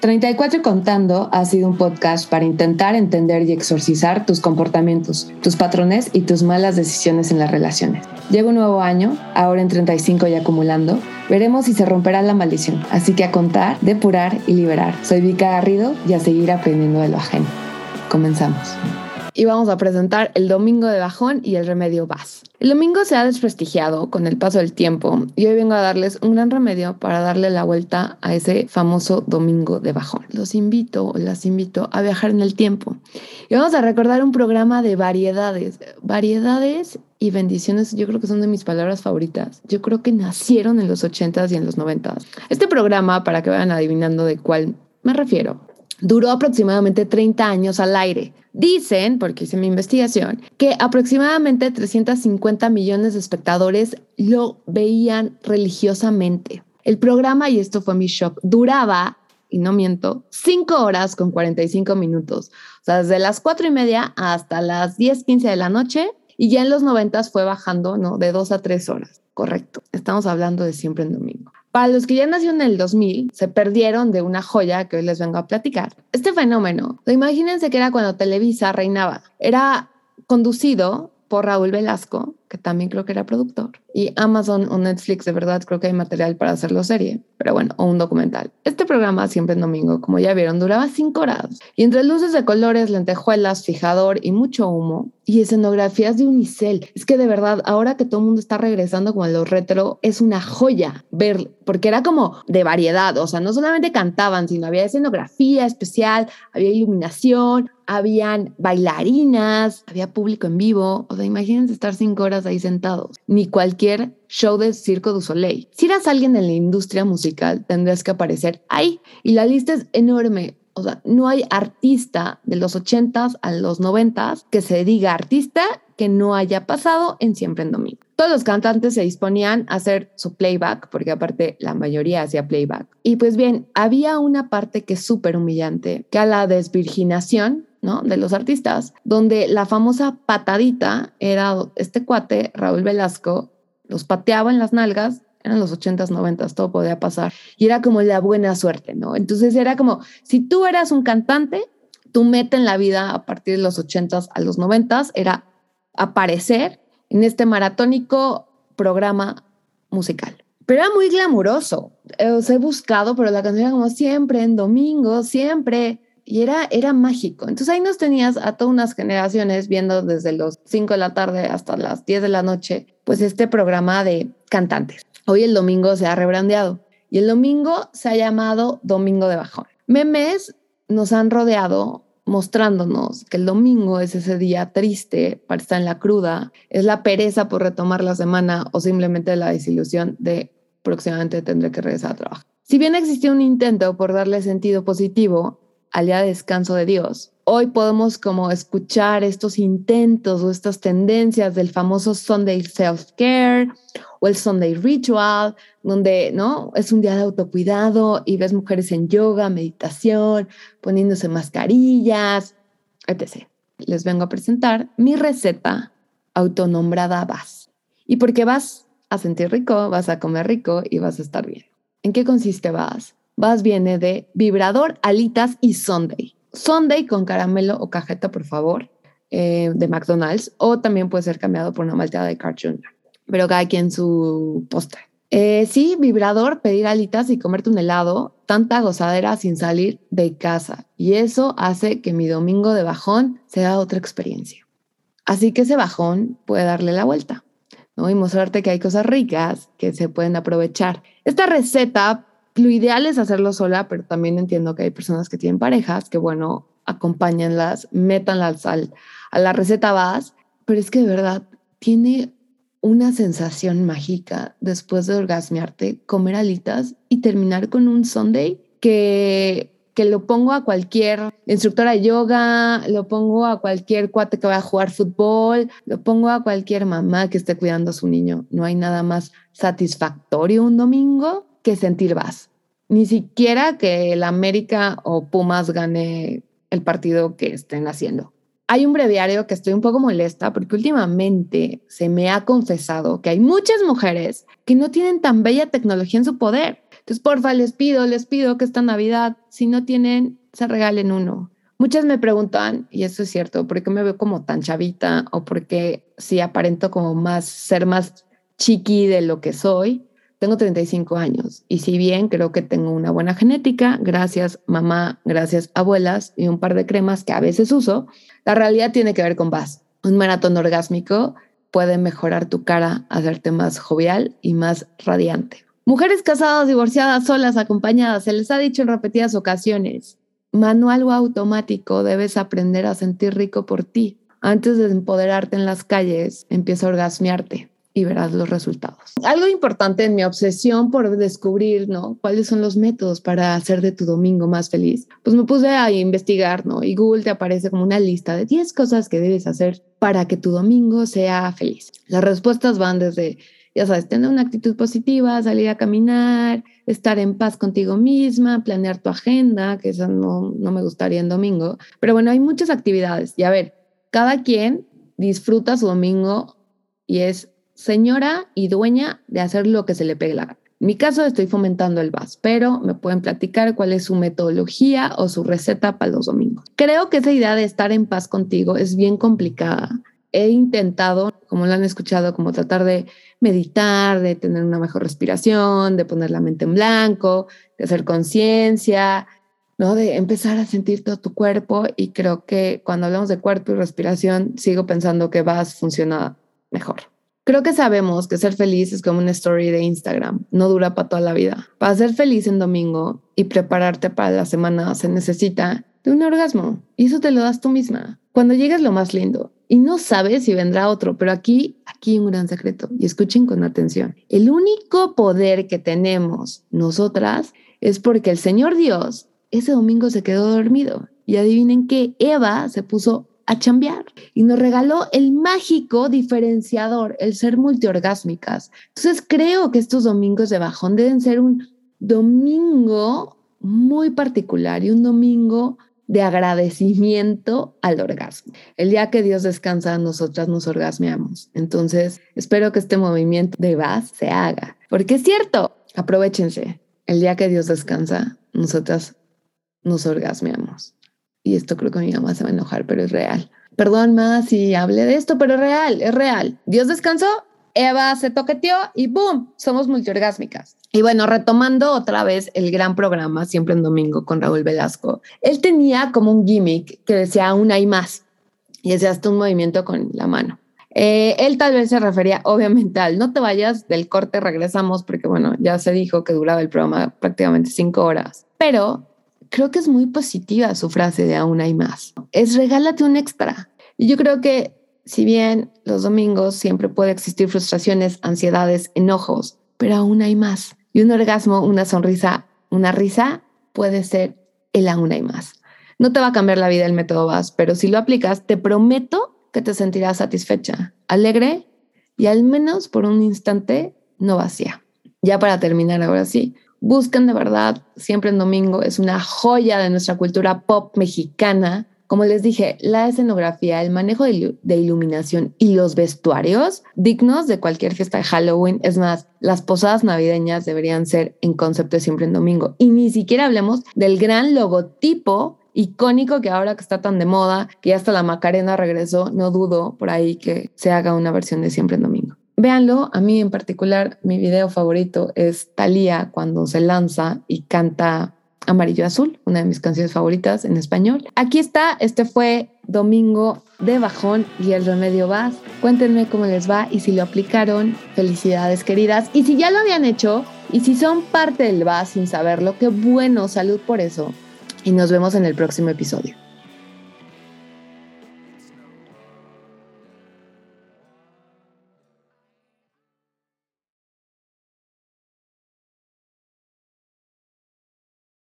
34 Contando ha sido un podcast para intentar entender y exorcizar tus comportamientos, tus patrones y tus malas decisiones en las relaciones. Llega un nuevo año, ahora en 35 y acumulando. Veremos si se romperá la maldición. Así que a contar, depurar y liberar. Soy Vika Garrido y a seguir aprendiendo de lo ajeno. Comenzamos y vamos a presentar el domingo de bajón y el remedio VAS. El domingo se ha desprestigiado con el paso del tiempo y hoy vengo a darles un gran remedio para darle la vuelta a ese famoso domingo de bajón. Los invito las invito a viajar en el tiempo y vamos a recordar un programa de variedades. Variedades y bendiciones yo creo que son de mis palabras favoritas. Yo creo que nacieron en los 80s y en los 90s. Este programa, para que vayan adivinando de cuál me refiero, duró aproximadamente 30 años al aire. Dicen, porque hice mi investigación, que aproximadamente 350 millones de espectadores lo veían religiosamente. El programa, y esto fue mi shock, duraba, y no miento, 5 horas con 45 minutos. O sea, desde las 4 y media hasta las 10, 15 de la noche. Y ya en los 90 fue bajando, ¿no? De 2 a 3 horas. Correcto. Estamos hablando de siempre en domingo. Para los que ya nacieron en el 2000, se perdieron de una joya que hoy les vengo a platicar. Este fenómeno, imagínense que era cuando Televisa reinaba. Era conducido por Raúl Velasco, que también creo que era productor, y Amazon o Netflix, de verdad, creo que hay material para hacerlo serie, pero bueno, o un documental. Este programa, siempre en domingo, como ya vieron, duraba cinco horas, y entre luces de colores, lentejuelas, fijador y mucho humo, y escenografías de unicel. Es que de verdad, ahora que todo el mundo está regresando con lo retro, es una joya ver, porque era como de variedad, o sea, no solamente cantaban, sino había escenografía especial, había iluminación, habían bailarinas, había público en vivo, o sea, imagínense estar cinco horas ahí sentados, ni cualquier show de Circo du Soleil. Si eras alguien en la industria musical, tendrías que aparecer ahí, y la lista es enorme. O sea, no hay artista de los 80s a los 90s que se diga artista que no haya pasado en Siempre en Domingo. Todos los cantantes se disponían a hacer su playback, porque aparte la mayoría hacía playback. Y pues bien, había una parte que es súper humillante, que a la desvirginación De los artistas, donde la famosa patadita era este cuate, Raúl Velasco, los pateaba en las nalgas eran los 80s, 90s, todo podía pasar. Y era como la buena suerte, ¿no? Entonces era como, si tú eras un cantante, tu meta en la vida a partir de los 80s a los 90s era aparecer en este maratónico programa musical. Pero era muy glamuroso. Eh, os he buscado, pero la canción era como siempre, en domingo, siempre. Y era, era mágico. Entonces ahí nos tenías a todas unas generaciones viendo desde los 5 de la tarde hasta las 10 de la noche, pues este programa de cantantes. Hoy el domingo se ha rebrandeado y el domingo se ha llamado Domingo de Bajón. Memes nos han rodeado mostrándonos que el domingo es ese día triste para estar en la cruda, es la pereza por retomar la semana o simplemente la desilusión de próximamente tendré que regresar a trabajar. Si bien existió un intento por darle sentido positivo al día de descanso de Dios, hoy podemos como escuchar estos intentos o estas tendencias del famoso Sunday self-care o el Sunday Ritual, donde ¿no? es un día de autocuidado y ves mujeres en yoga, meditación, poniéndose mascarillas, etc. Les vengo a presentar mi receta autonombrada VAS. Y porque vas a sentir rico, vas a comer rico y vas a estar bien. ¿En qué consiste VAS? VAS viene de vibrador, alitas y Sunday. Sunday con caramelo o cajeta, por favor, eh, de McDonald's, o también puede ser cambiado por una malteada de Cartoon pero cada quien su postre. Eh, sí, vibrador, pedir alitas y comerte un helado, tanta gozadera sin salir de casa. Y eso hace que mi domingo de bajón sea otra experiencia. Así que ese bajón puede darle la vuelta ¿no? y mostrarte que hay cosas ricas que se pueden aprovechar. Esta receta, lo ideal es hacerlo sola, pero también entiendo que hay personas que tienen parejas que, bueno, acompáñenlas, métanlas al, a la receta vas, pero es que de verdad tiene una sensación mágica después de orgasmearte, comer alitas y terminar con un Sunday que, que lo pongo a cualquier instructora de yoga, lo pongo a cualquier cuate que vaya a jugar fútbol, lo pongo a cualquier mamá que esté cuidando a su niño. No hay nada más satisfactorio un domingo que sentir vas. Ni siquiera que el América o Pumas gane el partido que estén haciendo. Hay un breviario que estoy un poco molesta porque últimamente se me ha confesado que hay muchas mujeres que no tienen tan bella tecnología en su poder. Entonces, porfa, les pido, les pido que esta Navidad, si no tienen, se regalen uno. Muchas me preguntan, y eso es cierto, ¿por qué me veo como tan chavita o por qué si aparento como más, ser más chiqui de lo que soy? Tengo 35 años y si bien creo que tengo una buena genética, gracias mamá, gracias abuelas y un par de cremas que a veces uso, la realidad tiene que ver con VAS. Un maratón orgásmico puede mejorar tu cara, hacerte más jovial y más radiante. Mujeres casadas, divorciadas, solas, acompañadas, se les ha dicho en repetidas ocasiones, manual o automático, debes aprender a sentir rico por ti. Antes de empoderarte en las calles, empieza a orgasmearte y verás los resultados. Algo importante en mi obsesión por descubrir, ¿no? ¿Cuáles son los métodos para hacer de tu domingo más feliz? Pues me puse a investigar, ¿no? Y Google te aparece como una lista de 10 cosas que debes hacer para que tu domingo sea feliz. Las respuestas van desde, ya sabes, tener una actitud positiva, salir a caminar, estar en paz contigo misma, planear tu agenda, que eso no, no me gustaría en domingo. Pero bueno, hay muchas actividades. Y a ver, cada quien disfruta su domingo y es señora y dueña de hacer lo que se le pegue la gana. En mi caso estoy fomentando el VAS, pero me pueden platicar cuál es su metodología o su receta para los domingos. Creo que esa idea de estar en paz contigo es bien complicada. He intentado, como lo han escuchado, como tratar de meditar, de tener una mejor respiración, de poner la mente en blanco, de hacer conciencia, ¿no? De empezar a sentir todo tu cuerpo y creo que cuando hablamos de cuerpo y respiración sigo pensando que VAS funciona mejor. Creo que sabemos que ser feliz es como una story de Instagram, no dura para toda la vida. Para ser feliz en domingo y prepararte para la semana se necesita de un orgasmo y eso te lo das tú misma. Cuando llegues lo más lindo y no sabes si vendrá otro, pero aquí, aquí un gran secreto y escuchen con atención. El único poder que tenemos nosotras es porque el Señor Dios ese domingo se quedó dormido y adivinen que Eva se puso a chambear y nos regaló el mágico diferenciador, el ser multiorgásmicas. Entonces creo que estos domingos de bajón deben ser un domingo muy particular y un domingo de agradecimiento al orgasmo. El día que Dios descansa, nosotras nos orgasmeamos. Entonces, espero que este movimiento de VAS se haga, porque es cierto, aprovechense. El día que Dios descansa, nosotras nos orgasmeamos y esto creo que mi mamá se va a enojar, pero es real. Perdón más si hablé de esto, pero es real, es real. Dios descansó, Eva se toqueteó y ¡boom! Somos multiorgásmicas. Y bueno, retomando otra vez el gran programa, siempre en domingo, con Raúl Velasco, él tenía como un gimmick que decía aún hay más y hacía hasta un movimiento con la mano. Eh, él tal vez se refería obviamente al no te vayas del corte, regresamos, porque bueno, ya se dijo que duraba el programa prácticamente cinco horas, pero creo que es muy positiva su frase de aún hay más. Es regálate un extra. Y yo creo que si bien los domingos siempre puede existir frustraciones, ansiedades, enojos, pero aún hay más. Y un orgasmo, una sonrisa, una risa puede ser el aún hay más. No te va a cambiar la vida el método VAS, pero si lo aplicas, te prometo que te sentirás satisfecha, alegre y al menos por un instante no vacía. Ya para terminar, ahora sí, Busquen de verdad, siempre en domingo, es una joya de nuestra cultura pop mexicana. Como les dije, la escenografía, el manejo de, iluminación y los vestuarios dignos de cualquier fiesta de Halloween. Es más, las posadas navideñas deberían ser en concepto de siempre en domingo. Y ni siquiera hablemos del gran logotipo icónico que ahora que está tan de moda, que hasta la Macarena regresó, no dudo por ahí que se haga una versión de siempre en domingo. Véanlo, a mí en particular mi video favorito es Thalía cuando se lanza y canta Amarillo Azul, una de mis canciones favoritas en español. Aquí está, este fue Domingo de Bajón y el remedio vas. Cuéntenme cómo les va y si lo aplicaron, felicidades queridas. Y si ya lo habían hecho y si son parte del VAS sin saberlo, qué bueno, salud por eso. Y nos vemos en el próximo episodio.